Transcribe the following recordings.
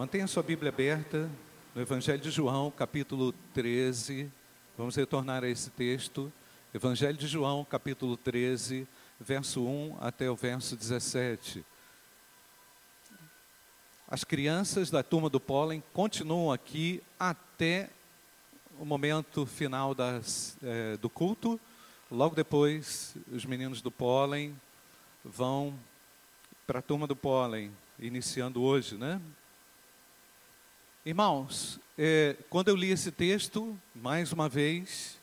Mantenha sua Bíblia aberta no Evangelho de João, capítulo 13. Vamos retornar a esse texto. Evangelho de João, capítulo 13, verso 1 até o verso 17. As crianças da turma do pólen continuam aqui até o momento final das, é, do culto. Logo depois, os meninos do pólen vão para a turma do pólen, iniciando hoje, né? Irmãos, é, quando eu li esse texto, mais uma vez,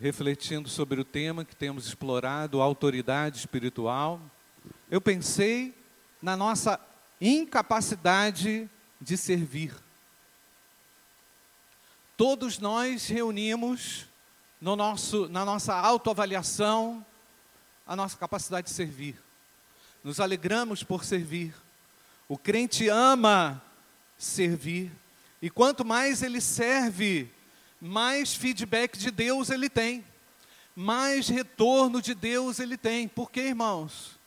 refletindo sobre o tema que temos explorado, autoridade espiritual, eu pensei na nossa incapacidade de servir. Todos nós reunimos no nosso, na nossa autoavaliação a nossa capacidade de servir. Nos alegramos por servir. O crente ama servir. E quanto mais ele serve, mais feedback de Deus ele tem. Mais retorno de Deus ele tem. Por quê, irmãos?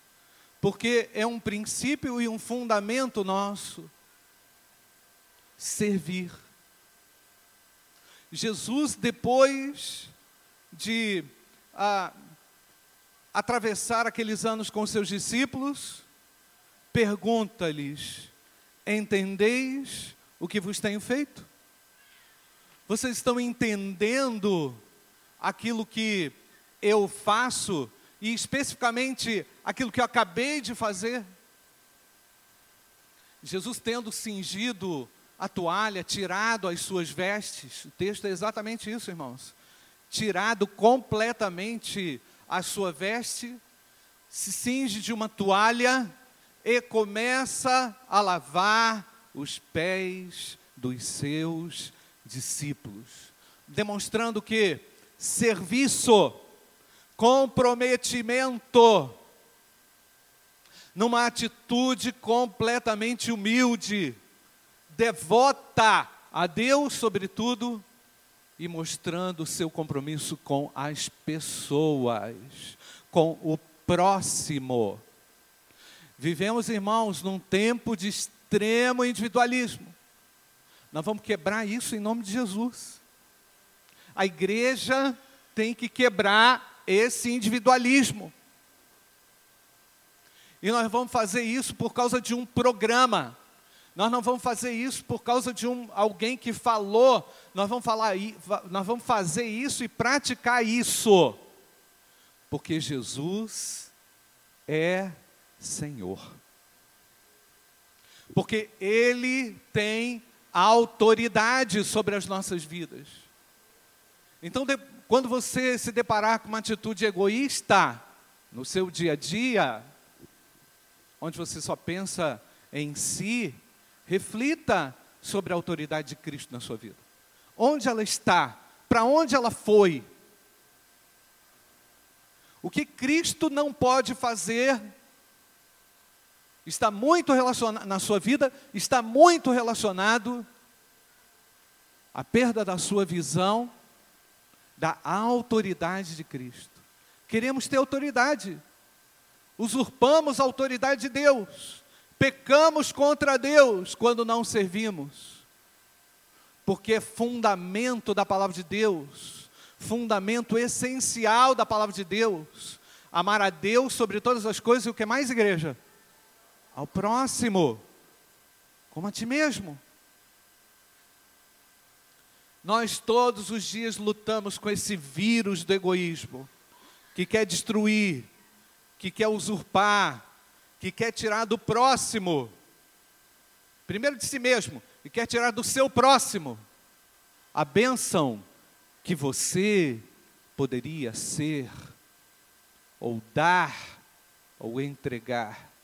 Porque é um princípio e um fundamento nosso. Servir. Jesus, depois de ah, atravessar aqueles anos com seus discípulos, pergunta-lhes: Entendeis o que vos tenho feito? Vocês estão entendendo aquilo que eu faço e especificamente aquilo que eu acabei de fazer? Jesus tendo cingido a toalha, tirado as suas vestes, o texto é exatamente isso, irmãos. Tirado completamente a sua veste, se cinge de uma toalha e começa a lavar os pés dos seus discípulos, demonstrando que serviço, comprometimento, numa atitude completamente humilde, devota a Deus, sobretudo, e mostrando o seu compromisso com as pessoas, com o próximo. Vivemos, irmãos, num tempo de extremo individualismo. Nós vamos quebrar isso em nome de Jesus. A igreja tem que quebrar esse individualismo. E nós vamos fazer isso por causa de um programa. Nós não vamos fazer isso por causa de um, alguém que falou. Nós vamos, falar, nós vamos fazer isso e praticar isso. Porque Jesus é Senhor. Porque Ele tem autoridade sobre as nossas vidas. Então, de, quando você se deparar com uma atitude egoísta no seu dia a dia, onde você só pensa em si, reflita sobre a autoridade de Cristo na sua vida. Onde ela está? Para onde ela foi? O que Cristo não pode fazer está muito relacionado na sua vida, está muito relacionado à perda da sua visão da autoridade de Cristo. Queremos ter autoridade. Usurpamos a autoridade de Deus. Pecamos contra Deus quando não servimos. Porque é fundamento da palavra de Deus fundamento essencial da palavra de Deus. Amar a Deus sobre todas as coisas e o que mais, igreja? Ao próximo, como a ti mesmo. Nós todos os dias lutamos com esse vírus do egoísmo, que quer destruir, que quer usurpar, que quer tirar do próximo, primeiro de si mesmo, e quer tirar do seu próximo a bênção que você poderia ser, ou dar, ou entregar.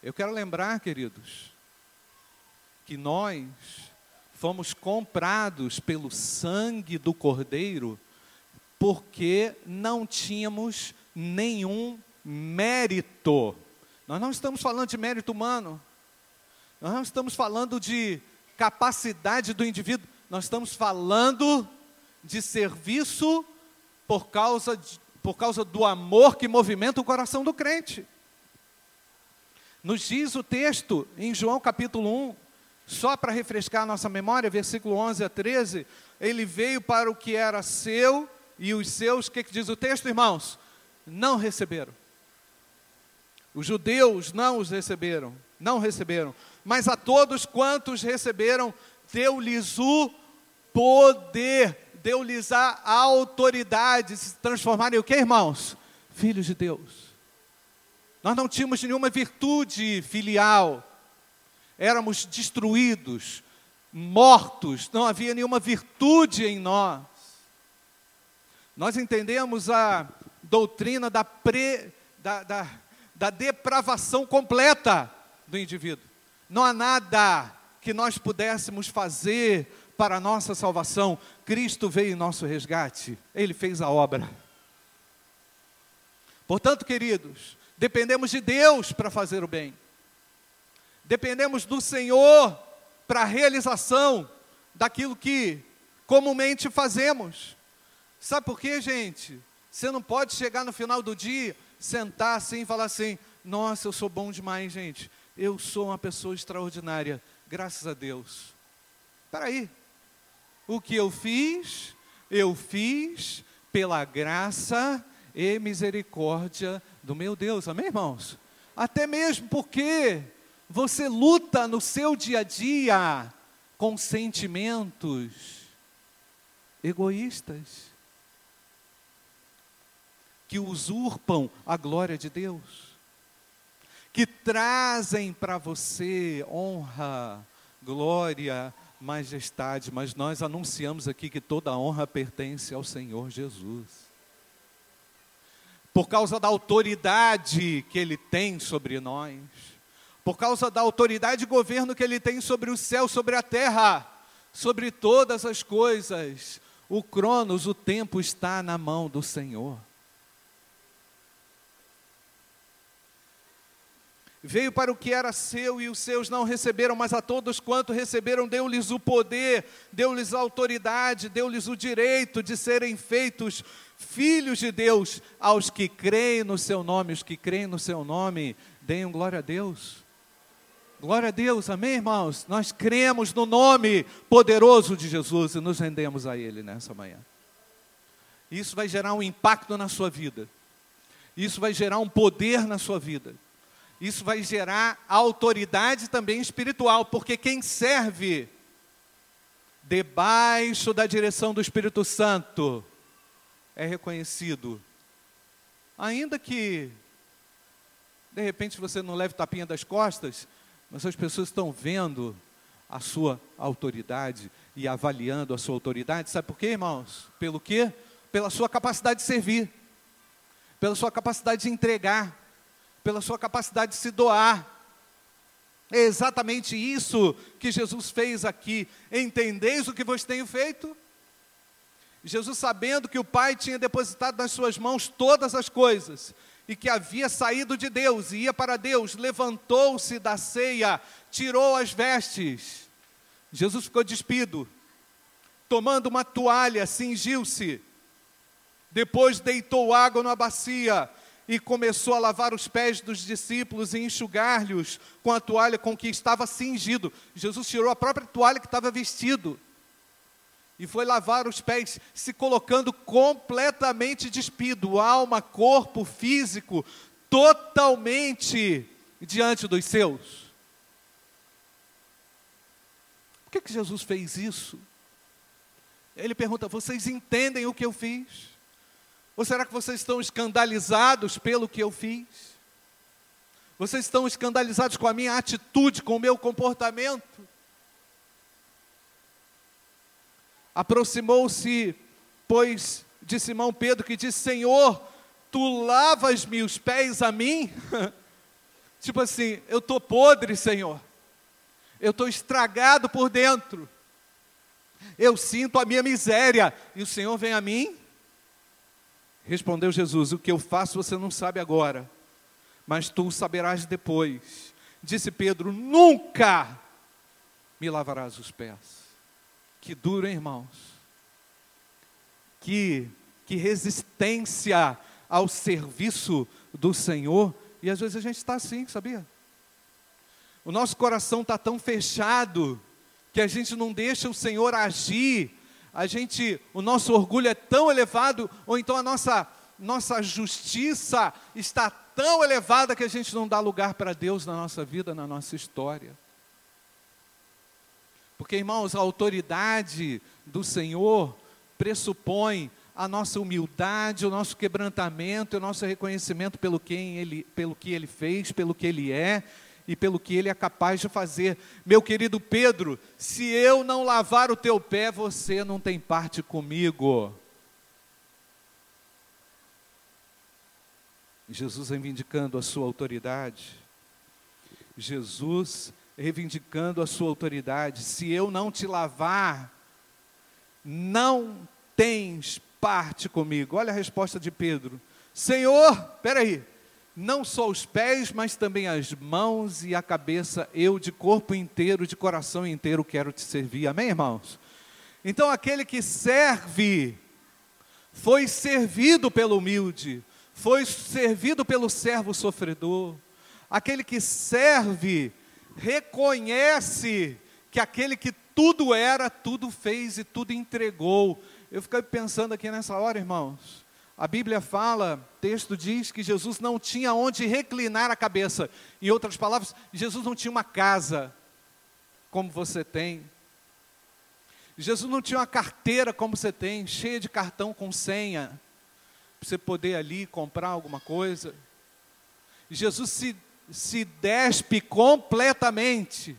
Eu quero lembrar, queridos, que nós fomos comprados pelo sangue do Cordeiro porque não tínhamos nenhum mérito. Nós não estamos falando de mérito humano, nós não estamos falando de capacidade do indivíduo, nós estamos falando de serviço por causa, de, por causa do amor que movimenta o coração do crente. Nos diz o texto em João capítulo 1, só para refrescar a nossa memória, versículo 11 a 13, ele veio para o que era seu e os seus, o que, que diz o texto, irmãos? Não receberam. Os judeus não os receberam, não receberam, mas a todos quantos receberam, deu-lhes o poder, deu-lhes a autoridade de se transformarem o que, irmãos? Filhos de Deus. Nós não tínhamos nenhuma virtude filial, éramos destruídos, mortos, não havia nenhuma virtude em nós. Nós entendemos a doutrina da, pre, da, da, da depravação completa do indivíduo. Não há nada que nós pudéssemos fazer para a nossa salvação. Cristo veio em nosso resgate, Ele fez a obra. Portanto, queridos, dependemos de Deus para fazer o bem, dependemos do Senhor para a realização daquilo que comumente fazemos. Sabe por quê, gente? Você não pode chegar no final do dia, sentar assim e falar assim: Nossa, eu sou bom demais, gente. Eu sou uma pessoa extraordinária, graças a Deus. Espera aí. O que eu fiz, eu fiz pela graça e misericórdia do meu Deus. Amém, irmãos? Até mesmo porque você luta no seu dia a dia com sentimentos egoístas que usurpam a glória de Deus, que trazem para você honra, glória, majestade, mas nós anunciamos aqui que toda honra pertence ao Senhor Jesus. Por causa da autoridade que Ele tem sobre nós por causa da autoridade e governo que ele tem sobre o céu, sobre a terra, sobre todas as coisas. O Cronos, o tempo está na mão do Senhor. Veio para o que era seu e os seus não receberam, mas a todos quanto receberam, deu-lhes o poder, deu-lhes a autoridade, deu-lhes o direito de serem feitos filhos de Deus, aos que creem no seu nome, os que creem no seu nome, deem glória a Deus. Glória a Deus, amém, irmãos? Nós cremos no nome poderoso de Jesus e nos rendemos a Ele nessa manhã. Isso vai gerar um impacto na sua vida, isso vai gerar um poder na sua vida, isso vai gerar autoridade também espiritual, porque quem serve debaixo da direção do Espírito Santo é reconhecido, ainda que de repente você não leve tapinha das costas, mas as pessoas estão vendo a sua autoridade e avaliando a sua autoridade. Sabe por quê, irmãos? Pelo quê? Pela sua capacidade de servir, pela sua capacidade de entregar, pela sua capacidade de se doar. É exatamente isso que Jesus fez aqui. Entendeis o que vos tenho feito? Jesus, sabendo que o Pai tinha depositado nas suas mãos todas as coisas, e que havia saído de Deus e ia para Deus, levantou-se da ceia, tirou as vestes. Jesus ficou despido, tomando uma toalha, cingiu-se. Depois deitou água na bacia e começou a lavar os pés dos discípulos e enxugar-lhes com a toalha com que estava cingido. Jesus tirou a própria toalha que estava vestido e foi lavar os pés, se colocando completamente despido, alma, corpo, físico, totalmente diante dos seus. Por que, que Jesus fez isso? Ele pergunta: vocês entendem o que eu fiz? Ou será que vocês estão escandalizados pelo que eu fiz? Vocês estão escandalizados com a minha atitude, com o meu comportamento? Aproximou-se, pois, de Simão Pedro, que disse: Senhor, tu lavas-me os pés a mim? tipo assim, eu estou podre, Senhor. Eu estou estragado por dentro. Eu sinto a minha miséria. E o Senhor vem a mim? Respondeu Jesus: O que eu faço você não sabe agora, mas tu saberás depois. Disse Pedro: Nunca me lavarás os pés. Que duro, hein, irmãos? Que, que resistência ao serviço do Senhor. E às vezes a gente está assim, sabia? o nosso coração está tão fechado que a gente não deixa o Senhor agir, a gente, o nosso orgulho é tão elevado, ou então a nossa, nossa justiça está tão elevada que a gente não dá lugar para Deus na nossa vida, na nossa história. Porque, irmãos, a autoridade do Senhor pressupõe a nossa humildade, o nosso quebrantamento, o nosso reconhecimento pelo, quem ele, pelo que Ele fez, pelo que Ele é e pelo que Ele é capaz de fazer. Meu querido Pedro, se eu não lavar o teu pé, você não tem parte comigo. Jesus reivindicando a sua autoridade. Jesus reivindicando a sua autoridade. Se eu não te lavar, não tens parte comigo. Olha a resposta de Pedro: Senhor, peraí, não só os pés, mas também as mãos e a cabeça, eu de corpo inteiro, de coração inteiro quero te servir. Amém, irmãos? Então aquele que serve, foi servido pelo humilde, foi servido pelo servo sofredor. Aquele que serve, reconhece que aquele que tudo era, tudo fez e tudo entregou. Eu fiquei pensando aqui nessa hora, irmãos. A Bíblia fala, texto diz que Jesus não tinha onde reclinar a cabeça. Em outras palavras, Jesus não tinha uma casa como você tem. Jesus não tinha uma carteira como você tem, cheia de cartão com senha, para você poder ali comprar alguma coisa. Jesus se se despe completamente,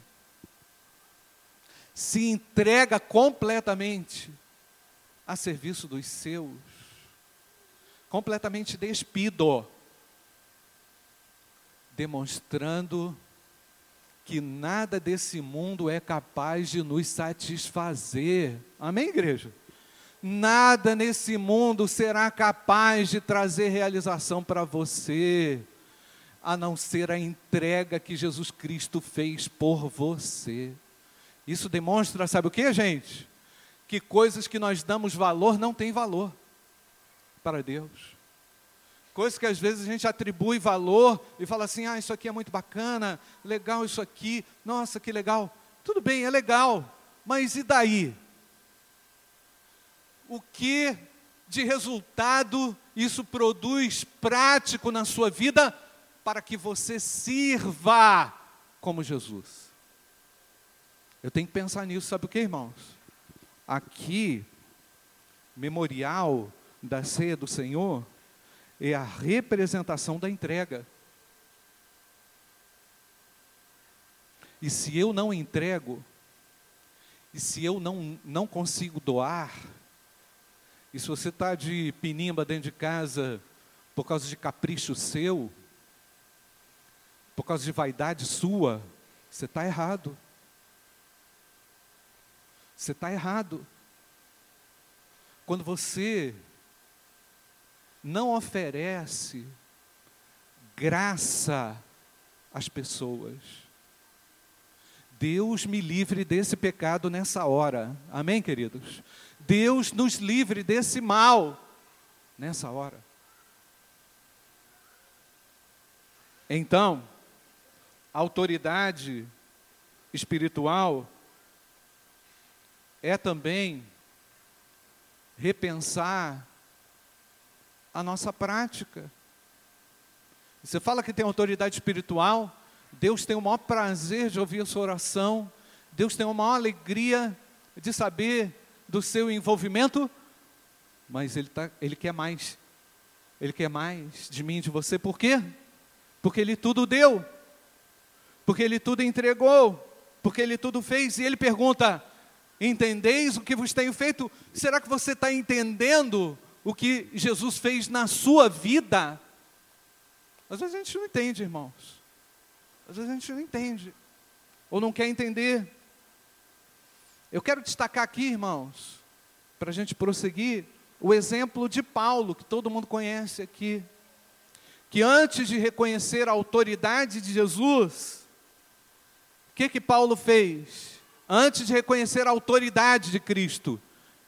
se entrega completamente a serviço dos seus, completamente despido, demonstrando que nada desse mundo é capaz de nos satisfazer. Amém, igreja? Nada nesse mundo será capaz de trazer realização para você a não ser a entrega que Jesus Cristo fez por você. Isso demonstra, sabe o que, gente? Que coisas que nós damos valor não têm valor para Deus. Coisas que às vezes a gente atribui valor e fala assim: ah, isso aqui é muito bacana, legal isso aqui, nossa, que legal. Tudo bem, é legal, mas e daí? O que de resultado isso produz prático na sua vida? Para que você sirva como Jesus. Eu tenho que pensar nisso, sabe o que, irmãos? Aqui, memorial da ceia do Senhor é a representação da entrega. E se eu não entrego, e se eu não, não consigo doar, e se você está de pinimba dentro de casa por causa de capricho seu, por causa de vaidade sua, você está errado. Você está errado. Quando você não oferece graça às pessoas, Deus me livre desse pecado nessa hora. Amém, queridos? Deus nos livre desse mal nessa hora. Então, autoridade espiritual é também repensar a nossa prática. Você fala que tem autoridade espiritual, Deus tem o maior prazer de ouvir a sua oração, Deus tem a maior alegria de saber do seu envolvimento, mas Ele, tá, ele quer mais. Ele quer mais de mim de você, por quê? Porque Ele tudo deu porque ele tudo entregou, porque ele tudo fez, e ele pergunta: Entendeis o que vos tenho feito? Será que você está entendendo o que Jesus fez na sua vida? Às vezes a gente não entende, irmãos. Às vezes a gente não entende, ou não quer entender. Eu quero destacar aqui, irmãos, para a gente prosseguir, o exemplo de Paulo, que todo mundo conhece aqui, que antes de reconhecer a autoridade de Jesus, que que Paulo fez? Antes de reconhecer a autoridade de Cristo,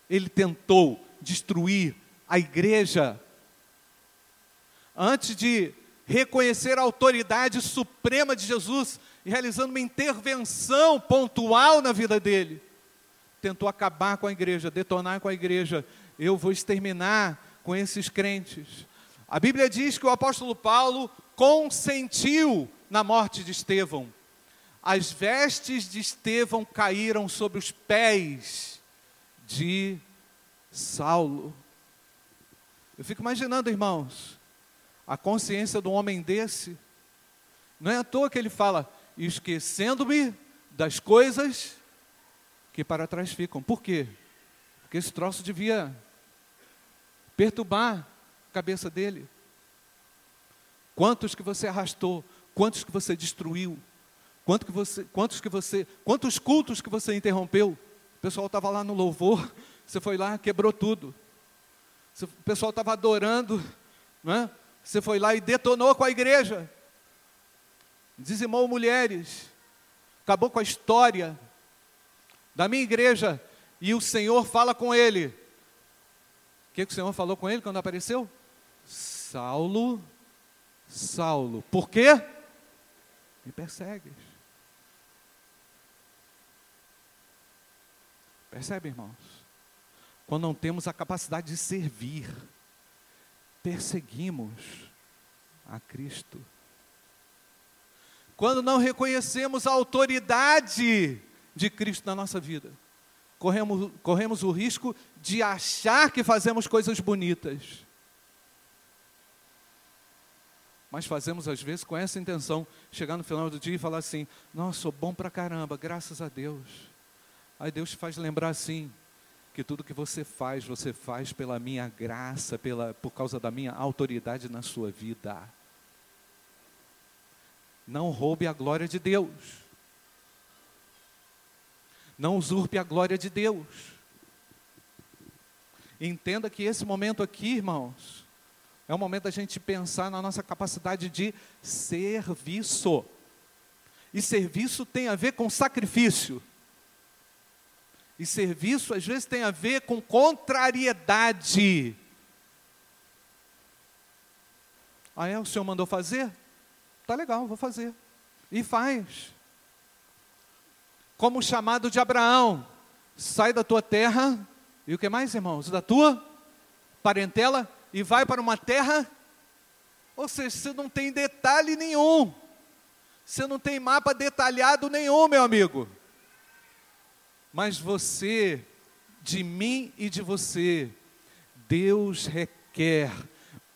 ele tentou destruir a igreja. Antes de reconhecer a autoridade suprema de Jesus realizando uma intervenção pontual na vida dele. Tentou acabar com a igreja, detonar com a igreja. Eu vou exterminar com esses crentes. A Bíblia diz que o apóstolo Paulo consentiu na morte de Estevão. As vestes de Estevão caíram sobre os pés de Saulo. Eu fico imaginando, irmãos, a consciência de um homem desse. Não é à toa que ele fala, esquecendo-me das coisas que para trás ficam. Por quê? Porque esse troço devia perturbar a cabeça dele. Quantos que você arrastou? Quantos que você destruiu? Quanto que você, quantos que você, quantos cultos que você interrompeu? O pessoal estava lá no louvor, você foi lá, quebrou tudo. O pessoal estava adorando, não é? Você foi lá e detonou com a igreja. Dizimou mulheres. Acabou com a história da minha igreja. E o Senhor fala com ele. O que, que o Senhor falou com ele quando apareceu? Saulo, Saulo. Por quê? Me persegues. Percebe, irmãos? Quando não temos a capacidade de servir, perseguimos a Cristo. Quando não reconhecemos a autoridade de Cristo na nossa vida, corremos, corremos o risco de achar que fazemos coisas bonitas. Mas fazemos às vezes com essa intenção, chegar no final do dia e falar assim: Nossa, sou bom pra caramba, graças a Deus. Aí Deus te faz lembrar assim: que tudo que você faz, você faz pela minha graça, pela, por causa da minha autoridade na sua vida. Não roube a glória de Deus. Não usurpe a glória de Deus. Entenda que esse momento aqui, irmãos, é o momento da gente pensar na nossa capacidade de serviço. E serviço tem a ver com sacrifício. E serviço às vezes tem a ver com contrariedade. Ah, é? O senhor mandou fazer? Tá legal, vou fazer. E faz. Como o chamado de Abraão: sai da tua terra, e o que mais, irmãos? Da tua parentela, e vai para uma terra. Ou seja, você não tem detalhe nenhum. Você não tem mapa detalhado nenhum, meu amigo mas você, de mim e de você, Deus requer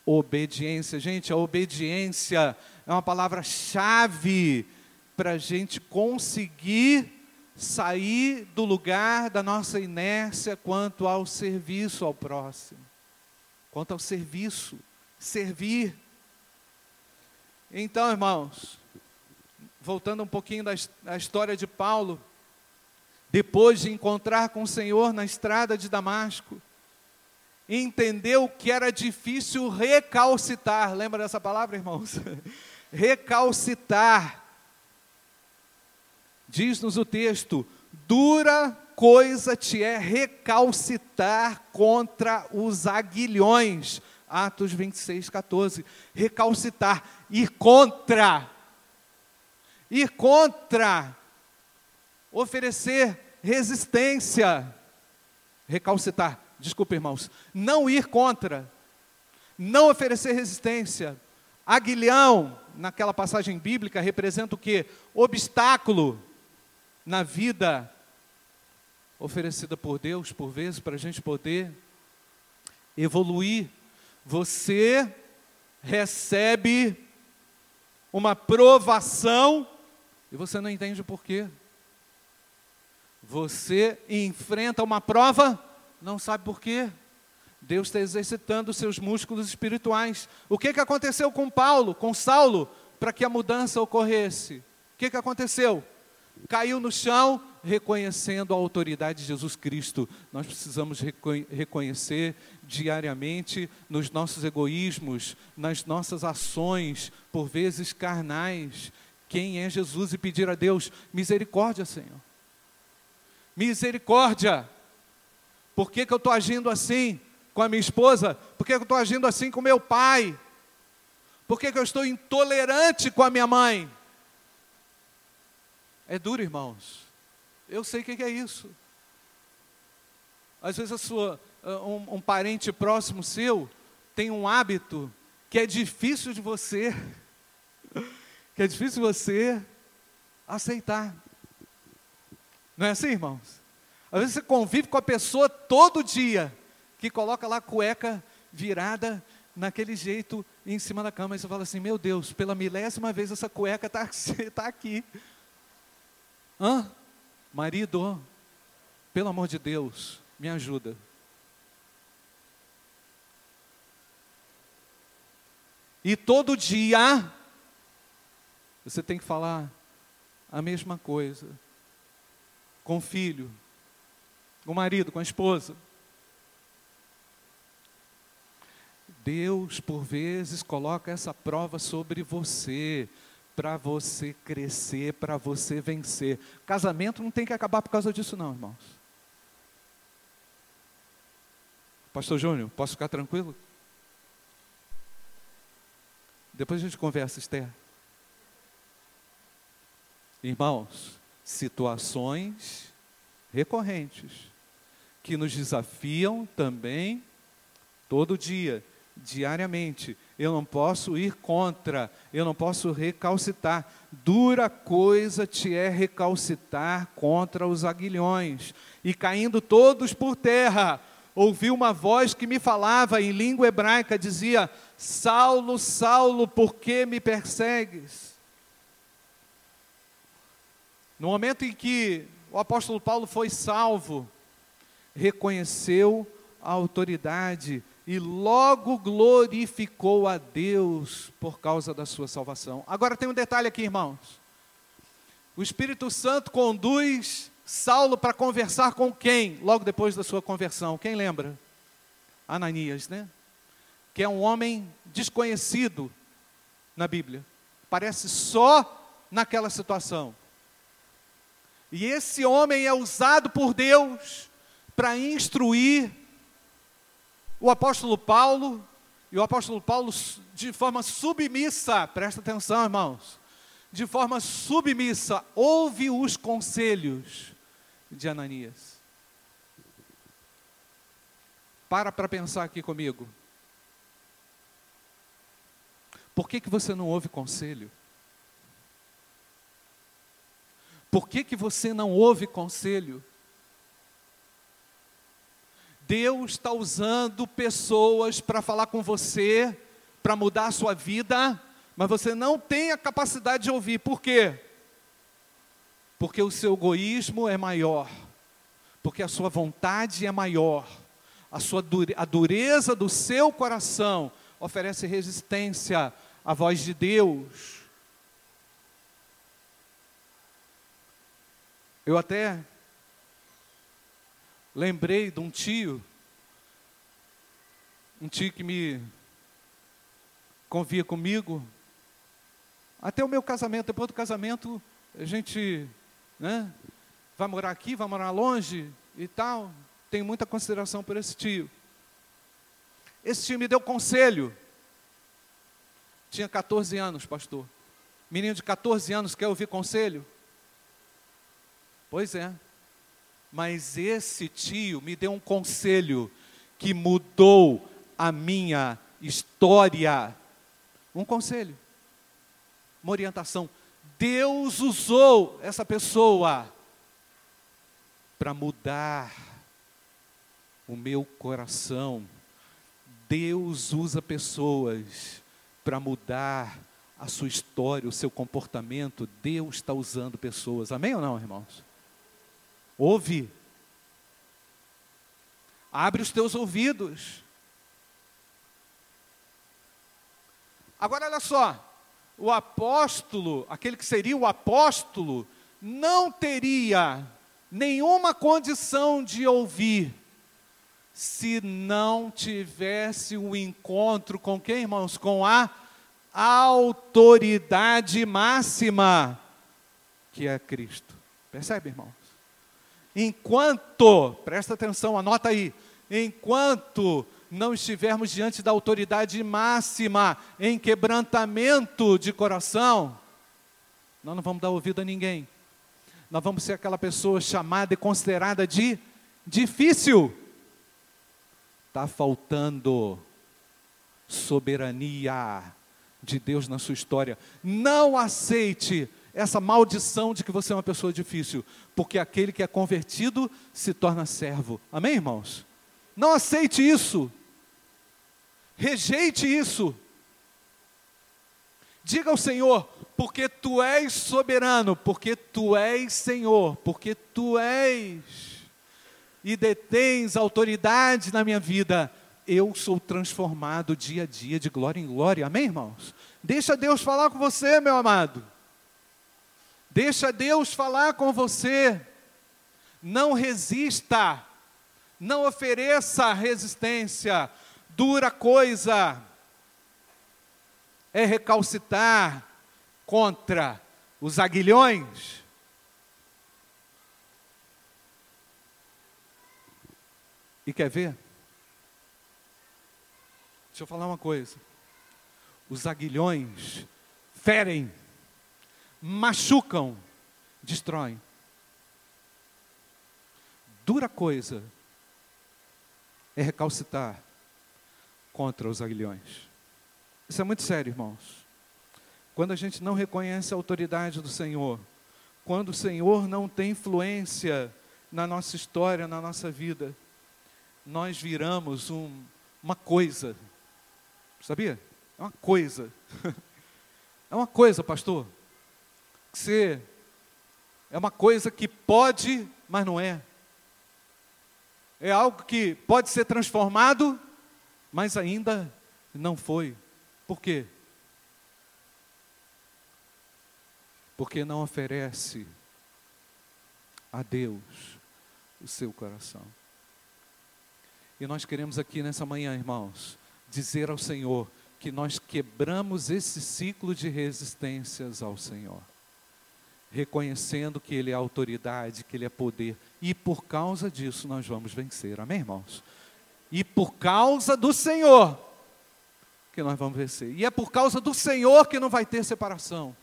obediência. Gente, a obediência é uma palavra-chave para a gente conseguir sair do lugar da nossa inércia quanto ao serviço ao próximo, quanto ao serviço, servir. Então, irmãos, voltando um pouquinho da, da história de Paulo, depois de encontrar com o Senhor na estrada de Damasco, entendeu que era difícil recalcitar. Lembra dessa palavra, irmãos? recalcitar. Diz-nos o texto: dura coisa te é recalcitar contra os aguilhões. Atos 26, 14. Recalcitar, ir contra. Ir contra. Oferecer resistência. Recalcitar, desculpa, irmãos. Não ir contra, não oferecer resistência. Aguilhão, naquela passagem bíblica, representa o que? Obstáculo na vida oferecida por Deus, por vezes, para a gente poder evoluir. Você recebe uma provação e você não entende o porquê. Você enfrenta uma prova, não sabe por quê. Deus está exercitando seus músculos espirituais. O que, que aconteceu com Paulo, com Saulo, para que a mudança ocorresse? O que, que aconteceu? Caiu no chão, reconhecendo a autoridade de Jesus Cristo. Nós precisamos reconhecer diariamente nos nossos egoísmos, nas nossas ações, por vezes carnais, quem é Jesus e pedir a Deus misericórdia, Senhor. Misericórdia. Por que, que eu estou agindo assim com a minha esposa? Por que, que eu estou agindo assim com meu pai? Por que, que eu estou intolerante com a minha mãe? É duro, irmãos. Eu sei o que, que é isso. Às vezes a sua, um, um parente próximo seu tem um hábito que é difícil de você, que é difícil você aceitar. Não é assim, irmãos? Às vezes você convive com a pessoa todo dia, que coloca lá a cueca virada naquele jeito em cima da cama, e você fala assim: Meu Deus, pela milésima vez essa cueca está tá aqui. Hã? Marido, pelo amor de Deus, me ajuda. E todo dia você tem que falar a mesma coisa com o filho, com o marido, com a esposa. Deus, por vezes, coloca essa prova sobre você, para você crescer, para você vencer. Casamento não tem que acabar por causa disso, não, irmãos. Pastor Júnior, posso ficar tranquilo? Depois a gente conversa, Esther. Irmãos, situações recorrentes que nos desafiam também todo dia, diariamente. Eu não posso ir contra, eu não posso recalcitar. Dura coisa te é recalcitar contra os aguilhões. E caindo todos por terra, ouvi uma voz que me falava em língua hebraica, dizia: Saulo, Saulo, por que me persegues? No momento em que o apóstolo Paulo foi salvo, reconheceu a autoridade e logo glorificou a Deus por causa da sua salvação. Agora tem um detalhe aqui, irmãos. O Espírito Santo conduz Saulo para conversar com quem? Logo depois da sua conversão. Quem lembra? Ananias, né? Que é um homem desconhecido na Bíblia. Parece só naquela situação. E esse homem é usado por Deus para instruir o apóstolo Paulo, e o apóstolo Paulo, de forma submissa, presta atenção, irmãos, de forma submissa, ouve os conselhos de Ananias. Para para pensar aqui comigo. Por que, que você não ouve conselho? Por que, que você não ouve conselho? Deus está usando pessoas para falar com você, para mudar a sua vida, mas você não tem a capacidade de ouvir. Por quê? Porque o seu egoísmo é maior, porque a sua vontade é maior, a, sua dure, a dureza do seu coração oferece resistência à voz de Deus. Eu até lembrei de um tio, um tio que me convia comigo, até o meu casamento, depois do casamento, a gente né, vai morar aqui, vai morar longe e tal. Tenho muita consideração por esse tio. Esse tio me deu conselho. Tinha 14 anos, pastor. Menino de 14 anos quer ouvir conselho? Pois é. Mas esse tio me deu um conselho que mudou a minha história. Um conselho, uma orientação. Deus usou essa pessoa para mudar o meu coração. Deus usa pessoas para mudar a sua história, o seu comportamento. Deus está usando pessoas. Amém ou não, irmãos? Ouve. Abre os teus ouvidos. Agora olha só, o apóstolo, aquele que seria o apóstolo, não teria nenhuma condição de ouvir se não tivesse o um encontro com quem, irmãos? Com a autoridade máxima, que é Cristo. Percebe, irmãos? Enquanto, presta atenção, anota aí, enquanto não estivermos diante da autoridade máxima em quebrantamento de coração, nós não vamos dar ouvido a ninguém. Nós vamos ser aquela pessoa chamada e considerada de difícil. Está faltando soberania de Deus na sua história. Não aceite essa maldição de que você é uma pessoa difícil, porque aquele que é convertido se torna servo. Amém, irmãos? Não aceite isso. Rejeite isso. Diga ao Senhor, porque tu és soberano, porque tu és Senhor, porque tu és e detens autoridade na minha vida, eu sou transformado dia a dia de glória em glória. Amém, irmãos? Deixa Deus falar com você, meu amado. Deixa Deus falar com você. Não resista. Não ofereça resistência. Dura coisa é recalcitar contra os aguilhões. E quer ver? Deixa eu falar uma coisa. Os aguilhões ferem machucam, destroem. Dura coisa é recalcitar contra os aguilhões. Isso é muito sério, irmãos. Quando a gente não reconhece a autoridade do Senhor, quando o Senhor não tem influência na nossa história, na nossa vida, nós viramos um, uma coisa. Sabia? É uma coisa. É uma coisa, pastor ser é uma coisa que pode, mas não é. É algo que pode ser transformado, mas ainda não foi. Por quê? Porque não oferece a Deus o seu coração. E nós queremos aqui nessa manhã, irmãos, dizer ao Senhor que nós quebramos esse ciclo de resistências ao Senhor reconhecendo que Ele é autoridade, que Ele é poder. E por causa disso nós vamos vencer. Amém, irmãos? E por causa do Senhor que nós vamos vencer. E é por causa do Senhor que não vai ter separação.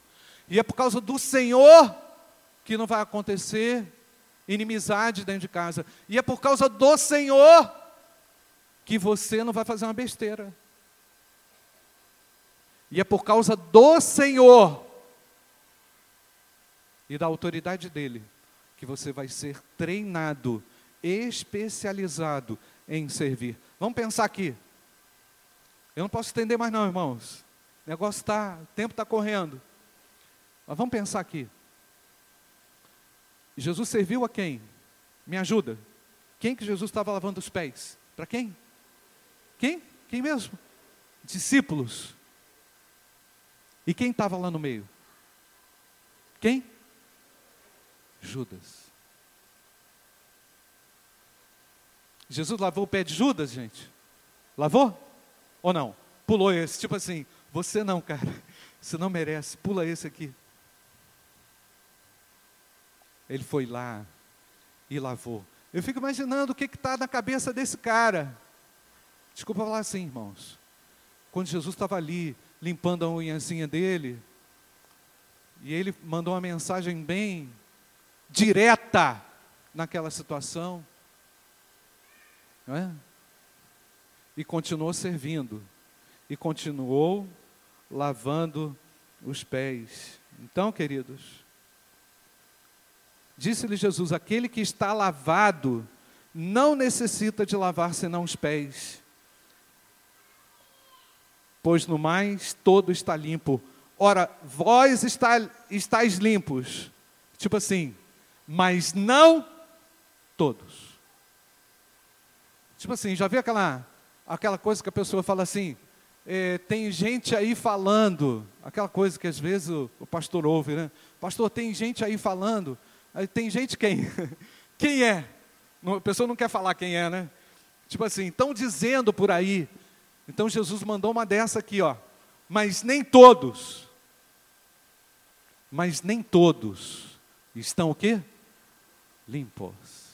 E é por causa do Senhor que não vai acontecer inimizade dentro de casa. E é por causa do Senhor que você não vai fazer uma besteira. E é por causa do Senhor e da autoridade dele, que você vai ser treinado, especializado em servir. Vamos pensar aqui. Eu não posso estender mais não, irmãos. O negócio está, o tempo está correndo. Mas vamos pensar aqui. Jesus serviu a quem? Me ajuda. Quem que Jesus estava lavando os pés? Para quem? Quem? Quem mesmo? Discípulos. E quem estava lá no meio? Quem? Judas. Jesus lavou o pé de Judas, gente? Lavou? Ou não? Pulou esse, tipo assim, você não, cara, você não merece, pula esse aqui. Ele foi lá e lavou. Eu fico imaginando o que está na cabeça desse cara. Desculpa falar assim, irmãos. Quando Jesus estava ali, limpando a unhazinha dele, e ele mandou uma mensagem bem direta naquela situação. Não é? E continuou servindo. E continuou lavando os pés. Então, queridos, disse-lhe Jesus: aquele que está lavado não necessita de lavar senão os pés, pois no mais todo está limpo. Ora, vós está, estáis limpos. Tipo assim, mas não todos. Tipo assim, já viu aquela, aquela coisa que a pessoa fala assim, é, tem gente aí falando, aquela coisa que às vezes o, o, pastor ouve, né? Pastor, tem gente aí falando, aí tem gente quem? quem é? A pessoa não quer falar quem é, né? Tipo assim, estão dizendo por aí. Então Jesus mandou uma dessa aqui, ó. Mas nem todos. Mas nem todos estão o quê? Limpos.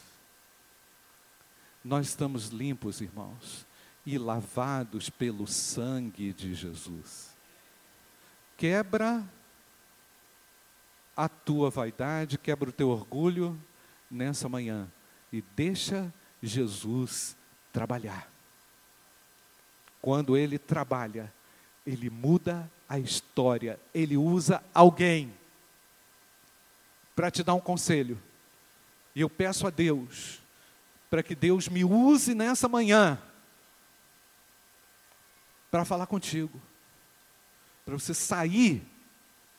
Nós estamos limpos, irmãos. e lavados pelo sangue de Jesus. Quebra a tua vaidade, quebra o teu orgulho nessa manhã e deixa Jesus trabalhar. Quando ele trabalha, ele muda a história, ele usa alguém para te dar um conselho. E eu peço a Deus para que Deus me use nessa manhã para falar contigo, para você sair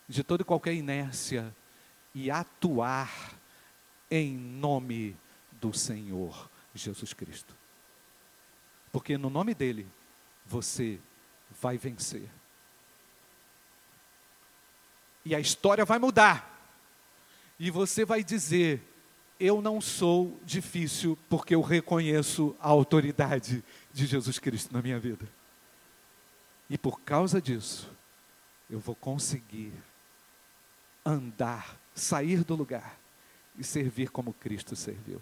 de toda e qualquer inércia e atuar em nome do Senhor Jesus Cristo. Porque no nome dele você vai vencer. E a história vai mudar. E você vai dizer: Eu não sou difícil, porque eu reconheço a autoridade de Jesus Cristo na minha vida. E por causa disso, eu vou conseguir andar, sair do lugar e servir como Cristo serviu.